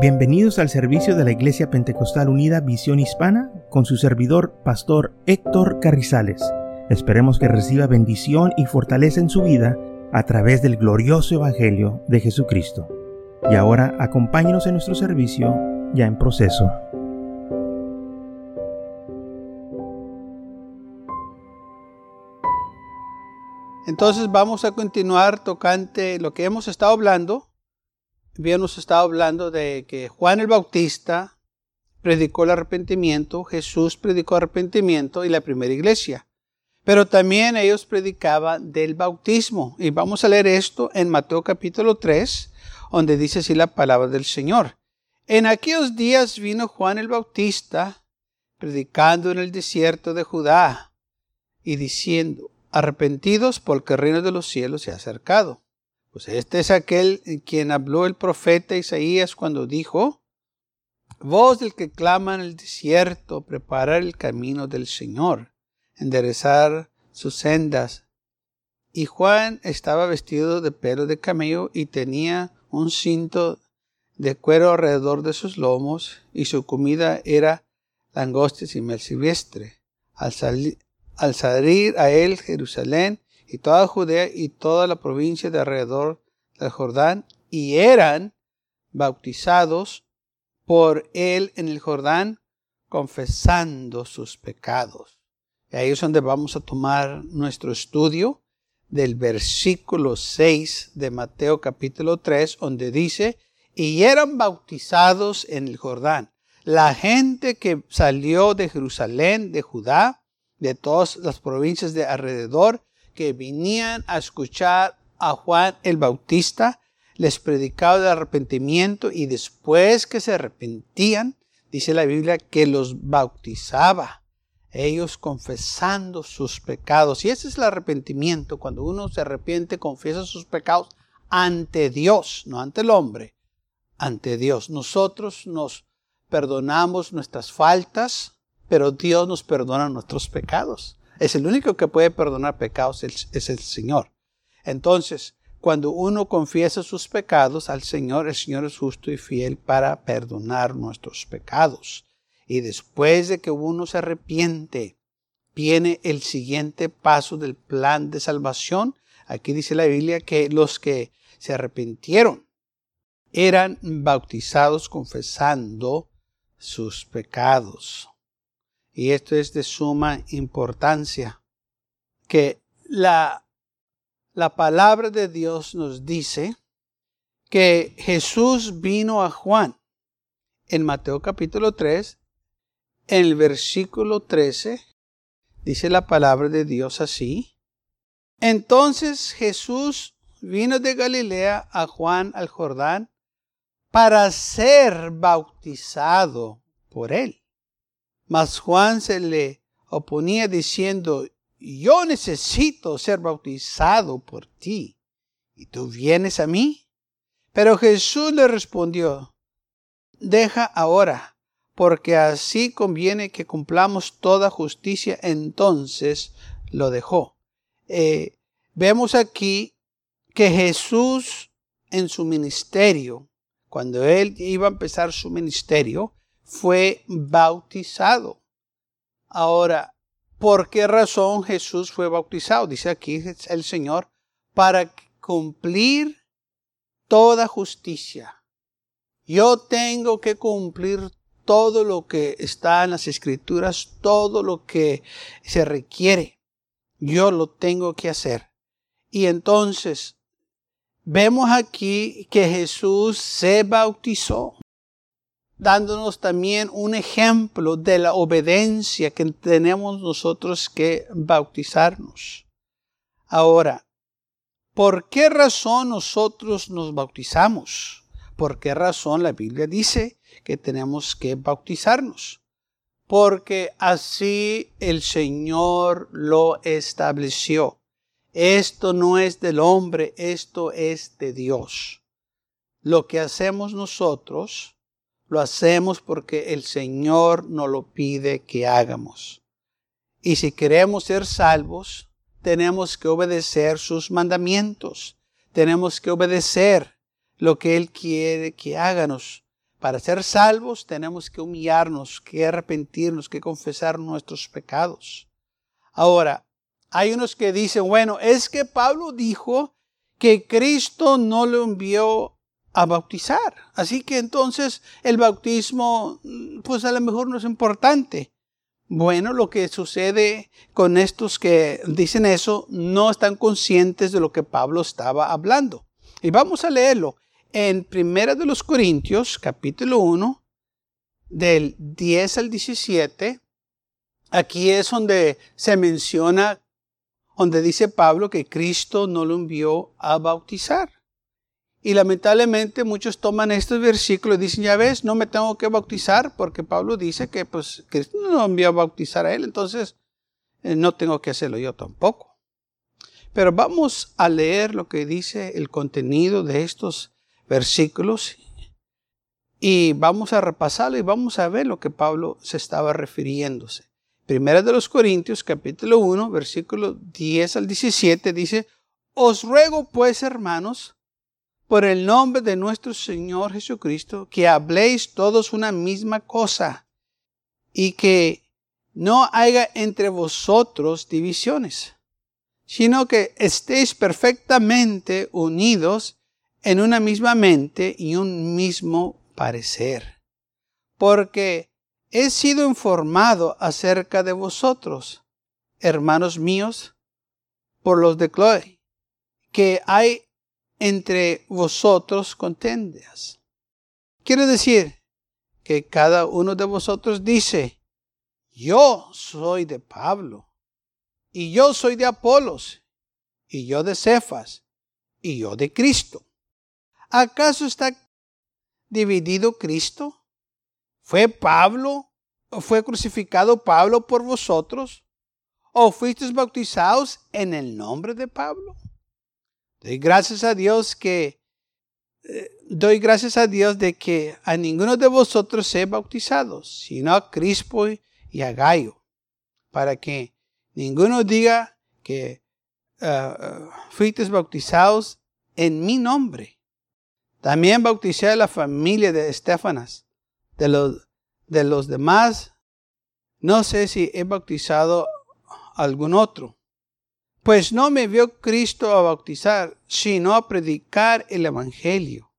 Bienvenidos al servicio de la Iglesia Pentecostal Unida Visión Hispana con su servidor, Pastor Héctor Carrizales. Esperemos que reciba bendición y fortaleza en su vida a través del glorioso Evangelio de Jesucristo. Y ahora acompáñenos en nuestro servicio ya en proceso. Entonces vamos a continuar tocante lo que hemos estado hablando habíamos estado hablando de que Juan el Bautista predicó el arrepentimiento, Jesús predicó arrepentimiento y la primera iglesia. Pero también ellos predicaban del bautismo. Y vamos a leer esto en Mateo capítulo 3, donde dice así la palabra del Señor. En aquellos días vino Juan el Bautista predicando en el desierto de Judá y diciendo, arrepentidos porque el reino de los cielos se ha acercado. Pues este es aquel en quien habló el profeta Isaías cuando dijo, Voz del que clama en el desierto, preparar el camino del Señor, enderezar sus sendas. Y Juan estaba vestido de pelo de camello y tenía un cinto de cuero alrededor de sus lomos, y su comida era langostes y mel silvestre. Al, al salir a él Jerusalén y toda Judea y toda la provincia de alrededor del Jordán, y eran bautizados por él en el Jordán, confesando sus pecados. Y ahí es donde vamos a tomar nuestro estudio del versículo 6 de Mateo capítulo 3, donde dice, y eran bautizados en el Jordán. La gente que salió de Jerusalén, de Judá, de todas las provincias de alrededor, que venían a escuchar a Juan el Bautista, les predicaba de arrepentimiento y después que se arrepentían, dice la Biblia, que los bautizaba, ellos confesando sus pecados. Y ese es el arrepentimiento, cuando uno se arrepiente, confiesa sus pecados ante Dios, no ante el hombre, ante Dios. Nosotros nos perdonamos nuestras faltas, pero Dios nos perdona nuestros pecados. Es el único que puede perdonar pecados, es el Señor. Entonces, cuando uno confiesa sus pecados al Señor, el Señor es justo y fiel para perdonar nuestros pecados. Y después de que uno se arrepiente, viene el siguiente paso del plan de salvación. Aquí dice la Biblia que los que se arrepintieron eran bautizados confesando sus pecados. Y esto es de suma importancia, que la, la palabra de Dios nos dice que Jesús vino a Juan en Mateo capítulo 3, en el versículo 13, dice la palabra de Dios así. Entonces Jesús vino de Galilea a Juan al Jordán para ser bautizado por él. Mas Juan se le oponía diciendo, yo necesito ser bautizado por ti, ¿y tú vienes a mí? Pero Jesús le respondió, deja ahora, porque así conviene que cumplamos toda justicia. Entonces lo dejó. Eh, vemos aquí que Jesús en su ministerio, cuando él iba a empezar su ministerio, fue bautizado. Ahora, ¿por qué razón Jesús fue bautizado? Dice aquí el Señor, para cumplir toda justicia. Yo tengo que cumplir todo lo que está en las escrituras, todo lo que se requiere. Yo lo tengo que hacer. Y entonces, vemos aquí que Jesús se bautizó dándonos también un ejemplo de la obediencia que tenemos nosotros que bautizarnos. Ahora, ¿por qué razón nosotros nos bautizamos? ¿Por qué razón la Biblia dice que tenemos que bautizarnos? Porque así el Señor lo estableció. Esto no es del hombre, esto es de Dios. Lo que hacemos nosotros lo hacemos porque el Señor nos lo pide que hagamos. Y si queremos ser salvos, tenemos que obedecer sus mandamientos. Tenemos que obedecer lo que Él quiere que hagamos. para ser salvos tenemos que humillarnos, que arrepentirnos, que confesar nuestros pecados. Ahora, hay unos que dicen, bueno, es que Pablo dijo que Cristo no lo envió a bautizar. Así que entonces el bautismo, pues a lo mejor no es importante. Bueno, lo que sucede con estos que dicen eso, no están conscientes de lo que Pablo estaba hablando. Y vamos a leerlo en Primera de los Corintios, capítulo 1, del 10 al 17. Aquí es donde se menciona, donde dice Pablo que Cristo no lo envió a bautizar. Y lamentablemente muchos toman estos versículos y dicen, ya ves, no me tengo que bautizar porque Pablo dice que pues Cristo no envió a bautizar a él, entonces eh, no tengo que hacerlo yo tampoco. Pero vamos a leer lo que dice el contenido de estos versículos y vamos a repasarlo y vamos a ver lo que Pablo se estaba refiriéndose. Primera de los Corintios, capítulo 1, versículo 10 al 17, dice, Os ruego pues, hermanos, por el nombre de nuestro Señor Jesucristo, que habléis todos una misma cosa y que no haya entre vosotros divisiones, sino que estéis perfectamente unidos en una misma mente y un mismo parecer. Porque he sido informado acerca de vosotros, hermanos míos, por los de Chloe, que hay entre vosotros contendias. Quiere decir que cada uno de vosotros dice, yo soy de Pablo, y yo soy de Apolos, y yo de Cefas, y yo de Cristo. ¿Acaso está dividido Cristo? ¿Fue Pablo, o fue crucificado Pablo por vosotros? ¿O fuisteis bautizados en el nombre de Pablo? Doy gracias a Dios que eh, doy gracias a Dios de que a ninguno de vosotros se bautizado, sino a Crispo y a Gallo, para que ninguno diga que uh, bautizados en mi nombre. También bauticé a la familia de Estefanas. De los, de los demás, no sé si he bautizado a algún otro. Pues no me vio Cristo a bautizar, sino a predicar el Evangelio,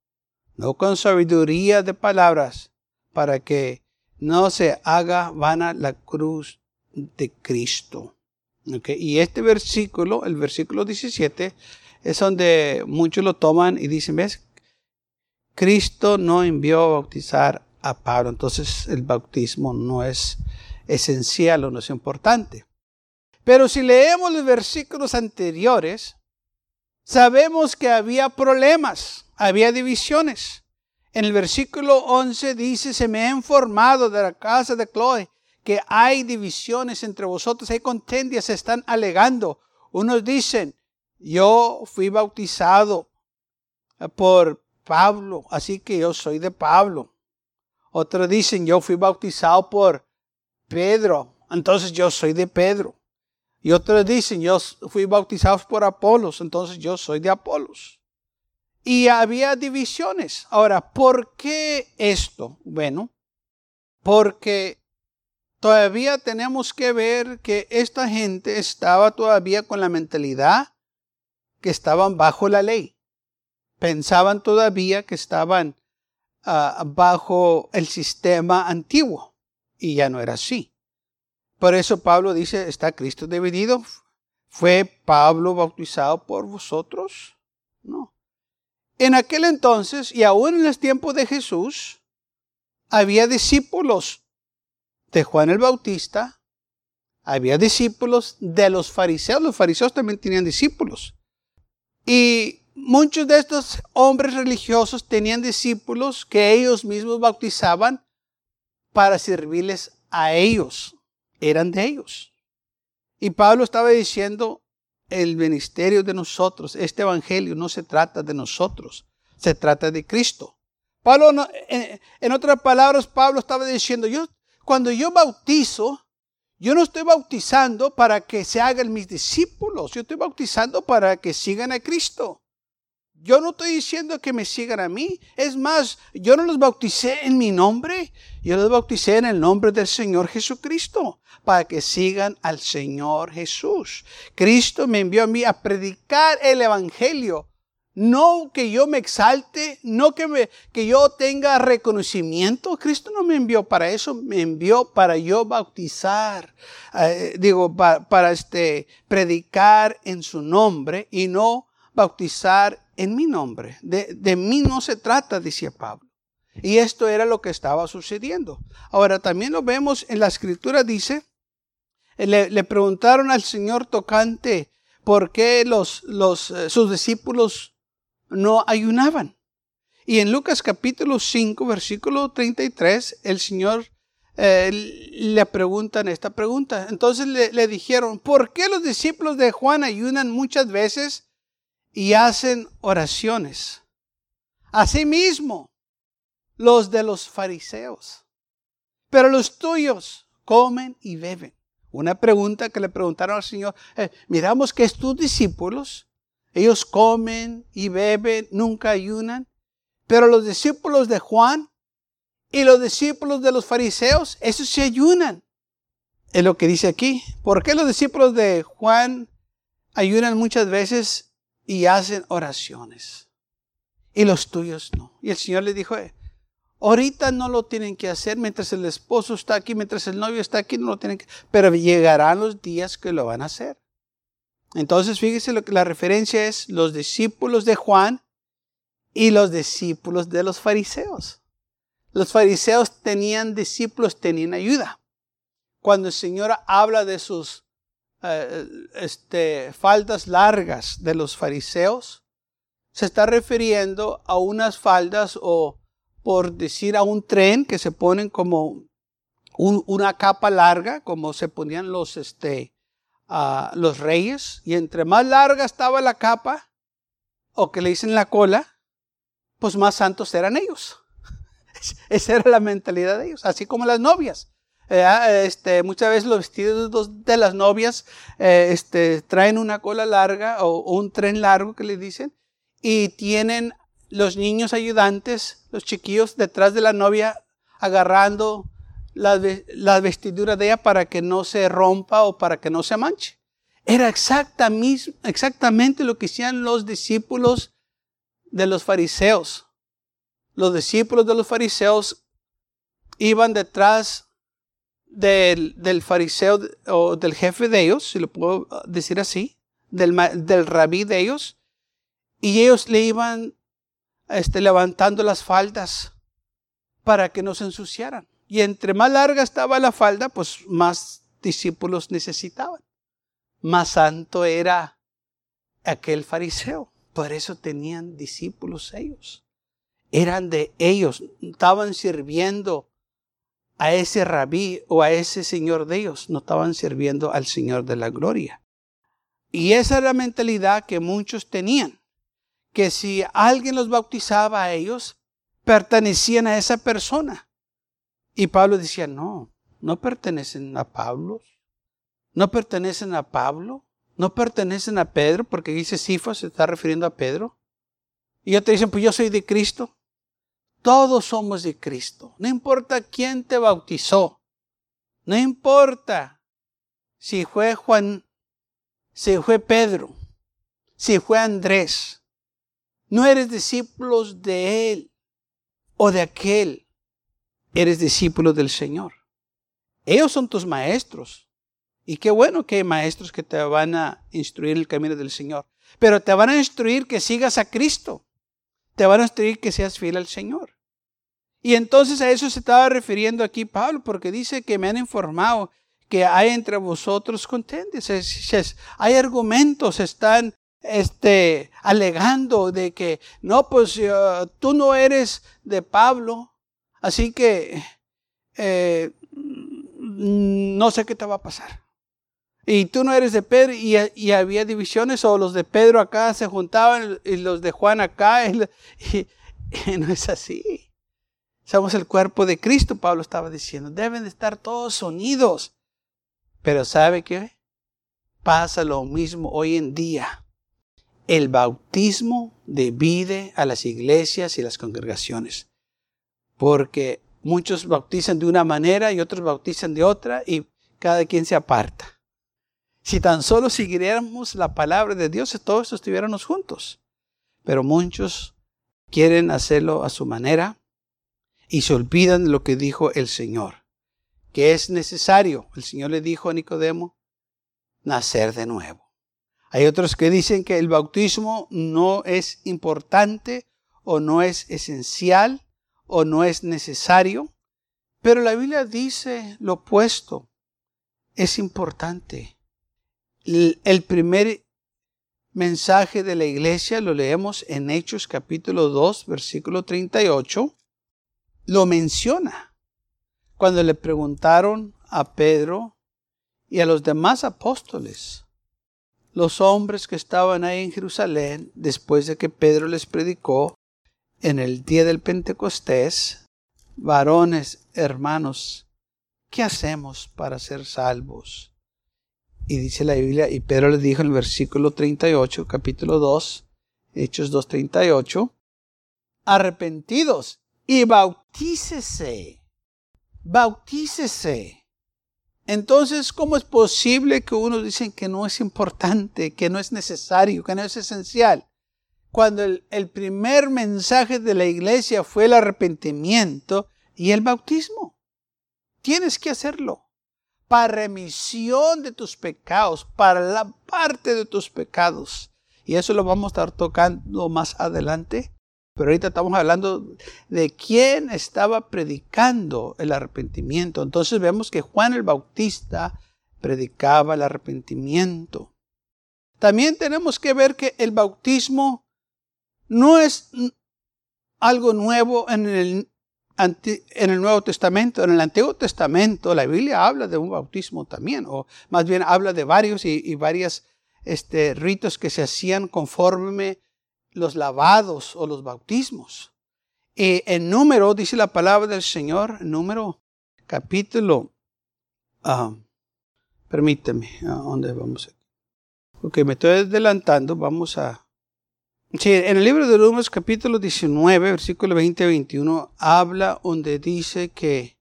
no con sabiduría de palabras, para que no se haga vana la cruz de Cristo. Y este versículo, el versículo 17, es donde muchos lo toman y dicen, ¿ves? Cristo no envió a bautizar a Pablo, entonces el bautismo no es esencial o no es importante. Pero si leemos los versículos anteriores, sabemos que había problemas, había divisiones. En el versículo 11 dice, se me ha informado de la casa de Chloe que hay divisiones entre vosotros, hay contendias, se están alegando. Unos dicen, yo fui bautizado por Pablo, así que yo soy de Pablo. Otros dicen, yo fui bautizado por Pedro, entonces yo soy de Pedro. Y otros dicen, yo fui bautizado por Apolos, entonces yo soy de Apolos. Y había divisiones. Ahora, ¿por qué esto? Bueno, porque todavía tenemos que ver que esta gente estaba todavía con la mentalidad que estaban bajo la ley. Pensaban todavía que estaban ah, bajo el sistema antiguo. Y ya no era así. Por eso Pablo dice, ¿está Cristo dividido? ¿Fue Pablo bautizado por vosotros? No. En aquel entonces, y aún en los tiempos de Jesús, había discípulos de Juan el Bautista, había discípulos de los fariseos, los fariseos también tenían discípulos. Y muchos de estos hombres religiosos tenían discípulos que ellos mismos bautizaban para servirles a ellos eran de ellos. Y Pablo estaba diciendo, el ministerio de nosotros, este evangelio no se trata de nosotros, se trata de Cristo. Pablo, en, otras palabras, Pablo estaba diciendo, yo, cuando yo bautizo, yo no estoy bautizando para que se hagan mis discípulos, yo estoy bautizando para que sigan a Cristo. Yo no estoy diciendo que me sigan a mí. Es más, yo no los bauticé en mi nombre. Yo los bauticé en el nombre del Señor Jesucristo para que sigan al Señor Jesús. Cristo me envió a mí a predicar el Evangelio. No que yo me exalte, no que, me, que yo tenga reconocimiento. Cristo no me envió para eso, me envió para yo bautizar, eh, digo, para, este, predicar en su nombre y no bautizar en mi nombre. De, mí no se trata, decía Pablo. Y esto era lo que estaba sucediendo. Ahora también lo vemos en la escritura, dice, le, preguntaron al Señor tocante por qué los, eh, sus discípulos no ayunaban. Y en Lucas capítulo 5, versículo 33, el Señor eh, le preguntan esta pregunta. Entonces le, le dijeron, ¿por qué los discípulos de Juan ayunan muchas veces y hacen oraciones? Asimismo, los de los fariseos. Pero los tuyos comen y beben. Una pregunta que le preguntaron al Señor. Eh, miramos que estos discípulos, ellos comen y beben, nunca ayunan. Pero los discípulos de Juan y los discípulos de los fariseos, esos se ayunan. Es lo que dice aquí. ¿Por qué los discípulos de Juan ayunan muchas veces y hacen oraciones? Y los tuyos no. Y el Señor le dijo, eh, Ahorita no lo tienen que hacer mientras el esposo está aquí, mientras el novio está aquí, no lo tienen que pero llegarán los días que lo van a hacer. Entonces, fíjese lo que la referencia es los discípulos de Juan y los discípulos de los fariseos. Los fariseos tenían discípulos, tenían ayuda. Cuando el Señor habla de sus eh, este, faldas largas de los fariseos, se está refiriendo a unas faldas o por decir a un tren que se ponen como una capa larga, como se ponían los, este, los reyes, y entre más larga estaba la capa, o que le dicen la cola, pues más santos eran ellos. Esa era la mentalidad de ellos, así como las novias. Eh, este, muchas veces los vestidos de las novias eh, este, traen una cola larga o, un tren largo que le dicen y tienen los niños ayudantes, los chiquillos detrás de la novia agarrando la, vestidura de ella para que no se rompa o para que no se manche. Era exactamente lo que hacían los discípulos de los fariseos. Los discípulos de los fariseos iban detrás del, del fariseo o del jefe de ellos, si lo puedo decir así, del, del rabí de ellos, y ellos le iban este, levantando las faldas para que no se ensuciaran. Y entre más larga estaba la falda, pues más discípulos necesitaban. Más santo era aquel fariseo. Por eso tenían discípulos ellos. Eran de ellos. Estaban sirviendo a ese rabí o a ese Señor de ellos. No estaban sirviendo al Señor de la gloria. Y esa era la mentalidad que muchos tenían que si alguien los bautizaba a ellos, pertenecían a esa persona. Y Pablo decía, no, no pertenecen a Pablo, no pertenecen a Pablo, no pertenecen a Pedro, porque dice Sifo, se está refiriendo a Pedro. Y te dicen, pues yo soy de Cristo. Todos somos de Cristo. No importa quién te bautizó. No importa si fue Juan, si fue Pedro, si fue Andrés, no eres discípulos de Él o de aquel. Eres discípulo del Señor. Ellos son tus maestros. Y qué bueno que hay maestros que te van a instruir el camino del Señor. Pero te van a instruir que sigas a Cristo. Te van a instruir que seas fiel al Señor. Y entonces a eso se estaba refiriendo aquí Pablo, porque dice que me han informado que hay entre vosotros contendios. Hay argumentos, están este, alegando de que, no, pues eh, tú no eres de Pablo, así que eh, no sé qué te va a pasar. Y tú no eres de Pedro y, había divisiones o los de Pedro acá se juntaban y los de Juan acá y, y no es así. Somos el cuerpo de Cristo, Pablo estaba diciendo. Deben de estar todos unidos. Pero ¿sabe qué? Pasa lo mismo hoy en día el bautismo divide a las iglesias y las congregaciones, porque muchos bautizan de una manera y otros bautizan de otra y cada quien se aparta. Si tan solo siguiéramos la palabra de Dios, todos estuviéramos juntos. Pero muchos quieren hacerlo a su manera y se olvidan de lo que dijo el Señor, que es necesario. El Señor le dijo a Nicodemo, nacer de nuevo. Hay otros que dicen que el bautismo no es importante o no es esencial o no es necesario, pero la Biblia dice lo opuesto. Es importante. El primer mensaje de la iglesia lo leemos en Hechos capítulo 2, versículo 38. Lo menciona cuando le preguntaron a Pedro y a los demás apóstoles los hombres que estaban ahí en Jerusalén, después de que Pedro les predicó en el día del Pentecostés, varones, hermanos, ¿qué hacemos para ser salvos? Y dice la Biblia, y Pedro le dijo en el versículo 38, capítulo 2, Hechos 2.38, arrepentidos y bautícese, bautícese entonces, ¿cómo es posible que unos dicen que no es importante, que no es necesario, que no es esencial? Cuando el, el primer mensaje de la iglesia fue el arrepentimiento y el bautismo. Tienes que hacerlo para remisión de tus pecados, para la parte de tus pecados. Y eso lo vamos a estar tocando más adelante. Pero ahorita estamos hablando de quién estaba predicando el arrepentimiento. Entonces vemos que Juan el Bautista predicaba el arrepentimiento. También tenemos que ver que el bautismo no es algo nuevo en el, en el Nuevo Testamento. En el Antiguo Testamento la Biblia habla de un bautismo también, o más bien habla de varios y, y varios este, ritos que se hacían conforme los lavados o los bautismos. Y en número, dice la palabra del Señor, número capítulo, uh, permíteme, ¿a dónde vamos? Ok, me estoy adelantando, vamos a... Sí, en el libro de Números capítulo 19, versículo 20 21, habla donde dice que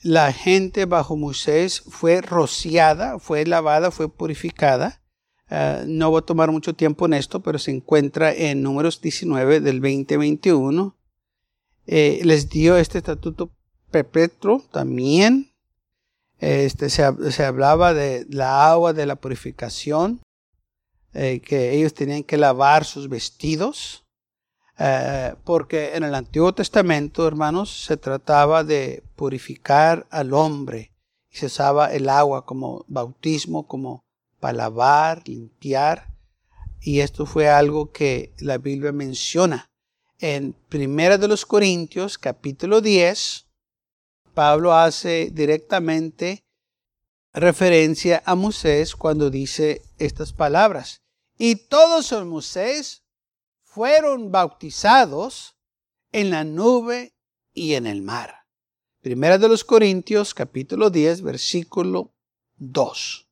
la gente bajo Moisés fue rociada, fue lavada, fue purificada Ah, no voy a tomar mucho tiempo en esto, pero se encuentra en números 19 del 2021. Eh, les dio este estatuto perpetuo también. Este, se, hablaba de la agua de la purificación, eh, que ellos tenían que lavar sus vestidos, eh, porque en el Antiguo Testamento, hermanos, se trataba de purificar al hombre y se usaba el agua como bautismo, como para lavar, limpiar. Y esto fue algo que la Biblia menciona. En Primera de los Corintios, capítulo 10, Pablo hace directamente referencia a Moisés cuando dice estas palabras. Y todos los Moisés fueron bautizados en la nube y en el mar. Primera de los Corintios, capítulo 10, versículo 2.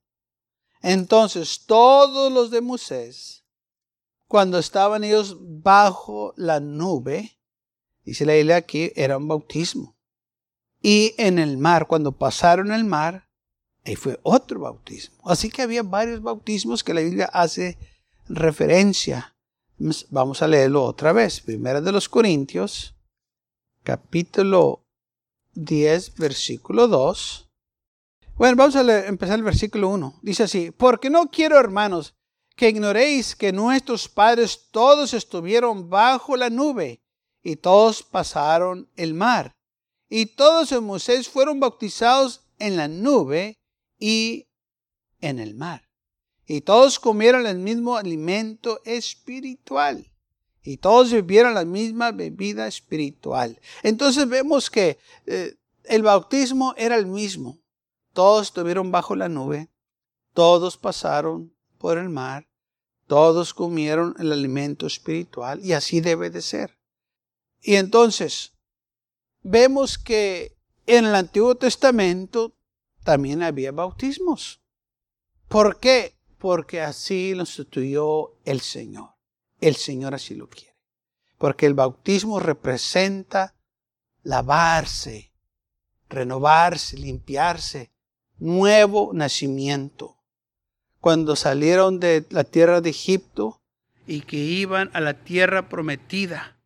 Entonces todos los de Moisés, cuando estaban ellos bajo la nube, dice la Biblia aquí, era un bautismo. Y en el mar, cuando pasaron el mar, ahí fue otro bautismo. Así que había varios bautismos que la Biblia hace referencia. Vamos a leerlo otra vez. Primera de los Corintios, capítulo 10, versículo 2. Bueno, vamos a empezar el versículo 1. Dice así, porque no quiero, hermanos, que ignoréis que nuestros padres todos estuvieron bajo la nube y todos pasaron el mar. Y todos en Moisés fueron bautizados en la nube y en el mar. Y todos comieron el mismo alimento espiritual. Y todos bebieron la misma bebida espiritual. Entonces vemos que eh, el bautismo era el mismo. Todos estuvieron bajo la nube, todos pasaron por el mar, todos comieron el alimento espiritual y así debe de ser. Y entonces, vemos que en el Antiguo Testamento también había bautismos. ¿Por qué? Porque así lo instituyó el Señor. El Señor así lo quiere. Porque el bautismo representa lavarse, renovarse, limpiarse, nuevo nacimiento. Cuando salieron de la tierra de Egipto y que iban a la tierra prometida,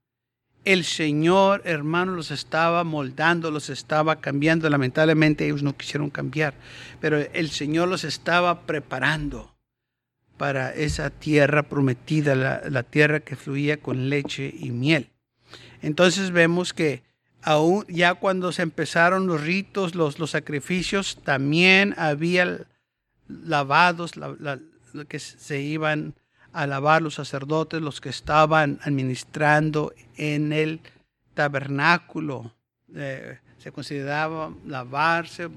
el Señor, hermano, los estaba moldando, los estaba cambiando. Lamentablemente ellos no quisieron cambiar, pero el Señor los estaba preparando para esa tierra prometida, la, tierra que fluía con leche y miel. Entonces vemos que aún ya cuando se empezaron los ritos, los, sacrificios, también había lavados que se iban a lavar los sacerdotes, los que estaban administrando en el tabernáculo. Eh, se consideraba lavarse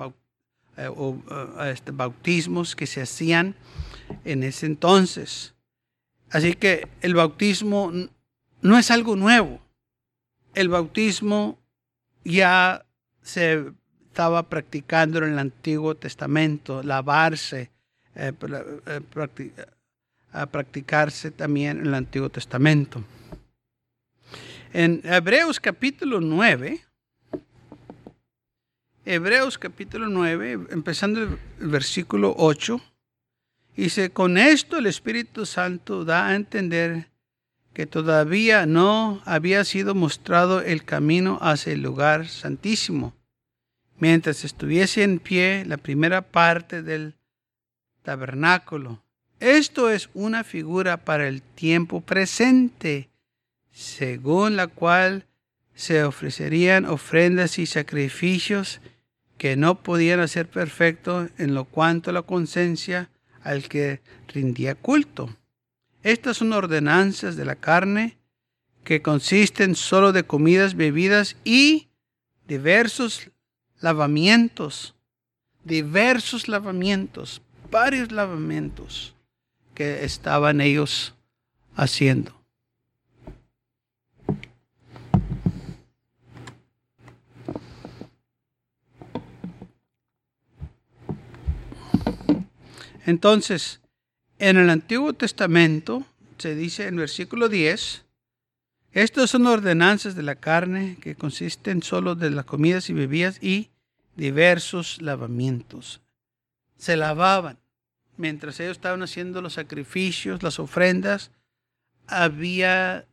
eh, o eh, este, bautismos que se hacían en ese entonces. Así que el bautismo no es algo nuevo. El bautismo ya se estaba practicando en el Antiguo Testamento, lavarse, a practicarse también en el Antiguo Testamento. En Hebreos capítulo 9, Hebreos capítulo 9, empezando el versículo 8, dice, con esto el Espíritu Santo da a entender que todavía no había sido mostrado el camino hacia el lugar santísimo, mientras estuviese en pie la primera parte del tabernáculo esto es una figura para el tiempo presente, según la cual se ofrecerían ofrendas y sacrificios que no podían hacer perfecto en lo cuanto a la conciencia al que rindía culto. Estas son ordenanzas de la carne que consisten solo de comidas, bebidas y diversos lavamientos, diversos lavamientos, varios lavamientos que estaban ellos haciendo. Entonces, en el Antiguo Testamento se dice en versículo 10, estas son ordenanzas de la carne que consisten solo de las comidas y bebidas y diversos lavamientos. Se lavaban mientras ellos estaban haciendo los sacrificios, las ofrendas, había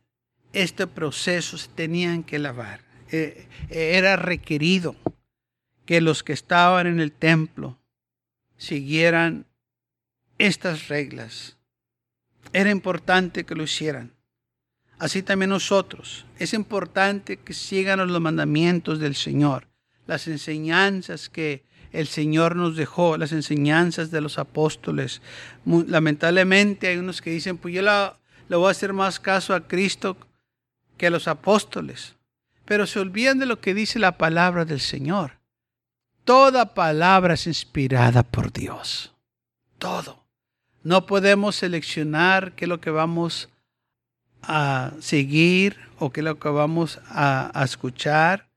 este proceso, se tenían que lavar. Eh, era requerido que los que estaban en el templo siguieran estas reglas. Era importante que lo hicieran. Así también nosotros. Es importante que sigan los mandamientos del Señor, las enseñanzas que el Señor nos dejó, las enseñanzas de los apóstoles. Lamentablemente hay unos que dicen, pues yo le voy a hacer más caso a Cristo que a los apóstoles. Pero se olvidan de lo que dice la palabra del Señor. Toda palabra es inspirada por Dios. Todo. No podemos seleccionar qué es lo que vamos a seguir o qué es lo que vamos a, escuchar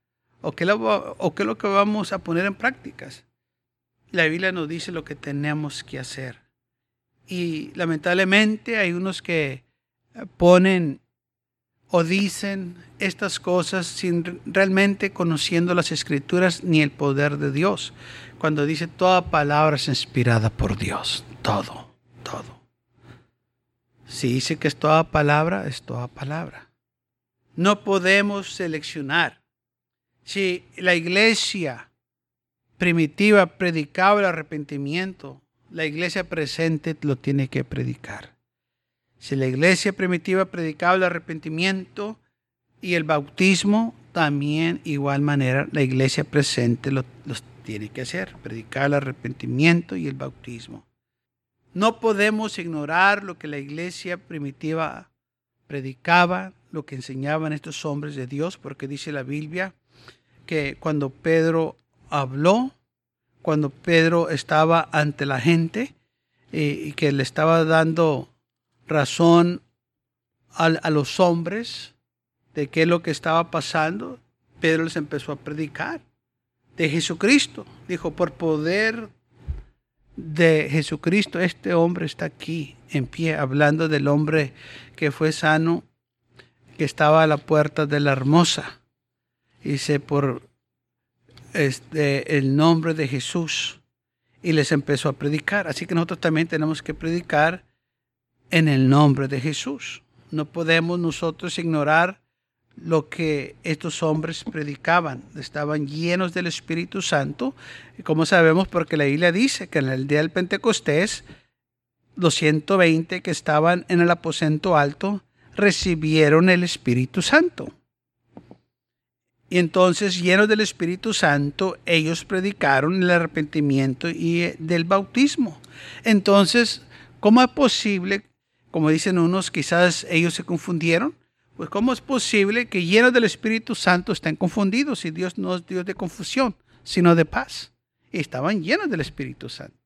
o qué, o qué es lo que vamos a poner en prácticas. La Biblia nos dice lo que tenemos que hacer. Y lamentablemente hay unos que ponen o dicen estas cosas sin realmente conociendo las escrituras ni el poder de Dios. Cuando dice toda palabra es inspirada por Dios. Todo. Si dice que es toda palabra, es toda palabra. No podemos seleccionar. Si la iglesia primitiva predicaba el arrepentimiento, la iglesia presente lo tiene que predicar. Si la iglesia primitiva predicaba el arrepentimiento y el bautismo, también igual manera la iglesia presente lo, los tiene que hacer, predicar el arrepentimiento y el bautismo. No podemos ignorar lo que la iglesia primitiva predicaba, lo que enseñaban estos hombres de Dios, porque dice la Biblia que cuando Pedro habló cuando Pedro estaba ante la gente eh, y que le estaba dando razón a, los hombres de qué es lo que estaba pasando, Pedro les empezó a predicar de Jesucristo. Dijo, por poder de Jesucristo, este hombre está aquí en pie, hablando del hombre que fue sano, que estaba a la puerta de la hermosa. Dice por este, el nombre de Jesús y les empezó a predicar. Así que nosotros también tenemos que predicar en el nombre de Jesús. No podemos nosotros ignorar lo que estos hombres predicaban. Estaban llenos del Espíritu Santo. Como sabemos, porque la Biblia dice que en el día del Pentecostés, los 120 que estaban en el aposento alto recibieron el Espíritu Santo. Y entonces, llenos del Espíritu Santo, ellos predicaron el arrepentimiento y del bautismo. Entonces, ¿cómo es posible, como dicen unos, quizás ellos se confundieron? Pues ¿cómo es posible que llenos del Espíritu Santo estén confundidos si Dios no es Dios de confusión, sino de paz? Y estaban llenos del Espíritu Santo.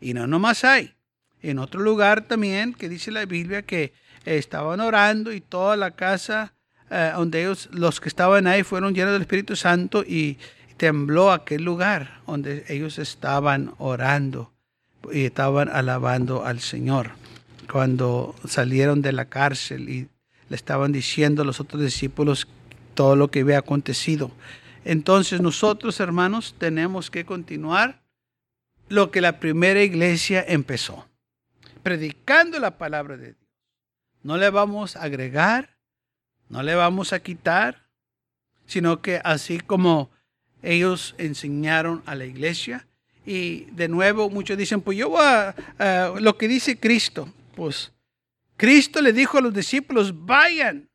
Y no nomás hay. En otro lugar también que dice la Biblia que estaban orando y toda la casa eh, donde ellos, los que estaban ahí fueron llenos del Espíritu Santo y tembló aquel lugar donde ellos estaban orando y estaban alabando al Señor. Cuando salieron de la cárcel y le estaban diciendo a los otros discípulos todo lo que había acontecido. Entonces nosotros, hermanos, tenemos que continuar lo que la primera iglesia empezó, predicando la palabra de Dios. No le vamos a agregar, no le vamos a quitar, sino que así como ellos enseñaron a la iglesia, y de nuevo muchos dicen, pues yo voy a, lo que dice Cristo, pues Cristo le dijo a los discípulos, vayan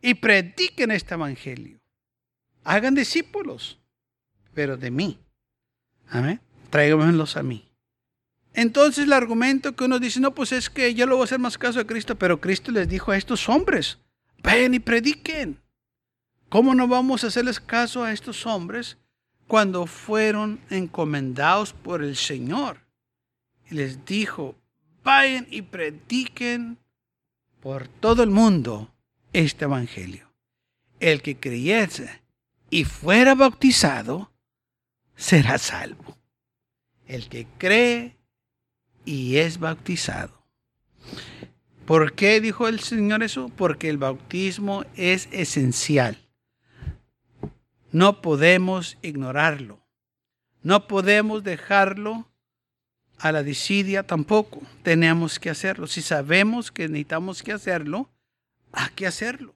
y prediquen este evangelio. Hagan discípulos, pero de mí. Amén. Tráiganmelos a mí. Entonces el argumento que uno dice, no, pues es que yo lo voy a hacer más caso a Cristo, pero Cristo les dijo a estos hombres, vayan y prediquen. ¿Cómo no vamos a hacerles caso a estos hombres cuando fueron encomendados por el Señor? Y les dijo, vayan y prediquen por todo el mundo este evangelio. El que creyese y fuera bautizado será salvo. El que cree y es bautizado. ¿Por qué dijo el Señor eso? Porque el bautismo es esencial. No podemos ignorarlo. No podemos dejarlo a la disidia tampoco. Tenemos que hacerlo. Si sabemos que necesitamos que hacerlo, hay que hacerlo.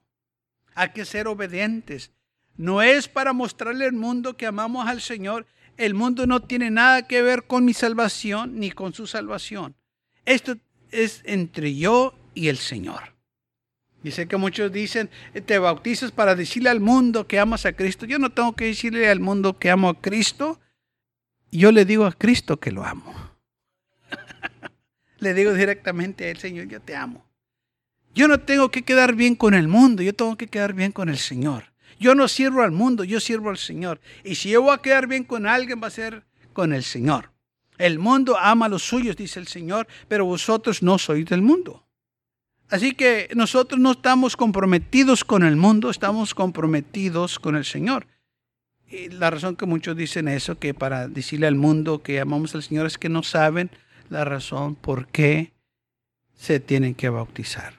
Hay que ser obedientes. No es para mostrarle al mundo que amamos al Señor. El mundo no tiene nada que ver con mi salvación ni con su salvación. Esto es entre yo y el Señor. Dice que muchos dicen, te bautizas para decirle al mundo que amas a Cristo. Yo no tengo que decirle al mundo que amo a Cristo. Yo le digo a Cristo que lo amo le digo directamente al Señor, yo te amo. Yo no tengo que quedar bien con el mundo, yo tengo que quedar bien con el Señor. Yo no sirvo al mundo, yo sirvo al Señor. Y si yo voy a quedar bien con alguien, va a ser con el Señor. El mundo ama a los suyos, dice el Señor, pero vosotros no sois del mundo. Así que nosotros no estamos comprometidos con el mundo, estamos comprometidos con el Señor. Y la razón que muchos dicen eso, que para decirle al mundo que amamos al Señor es que no saben la razón por qué se tienen que bautizar.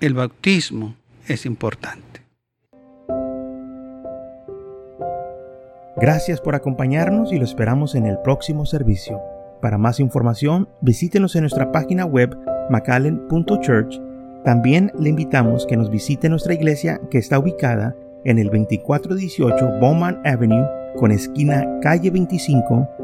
El bautismo es importante. Gracias por acompañarnos y lo esperamos en el próximo servicio. Para más información, visítenos en nuestra página web macallen.church. También le invitamos que nos visite nuestra iglesia que está ubicada en el 2418 Bowman Avenue con esquina calle 25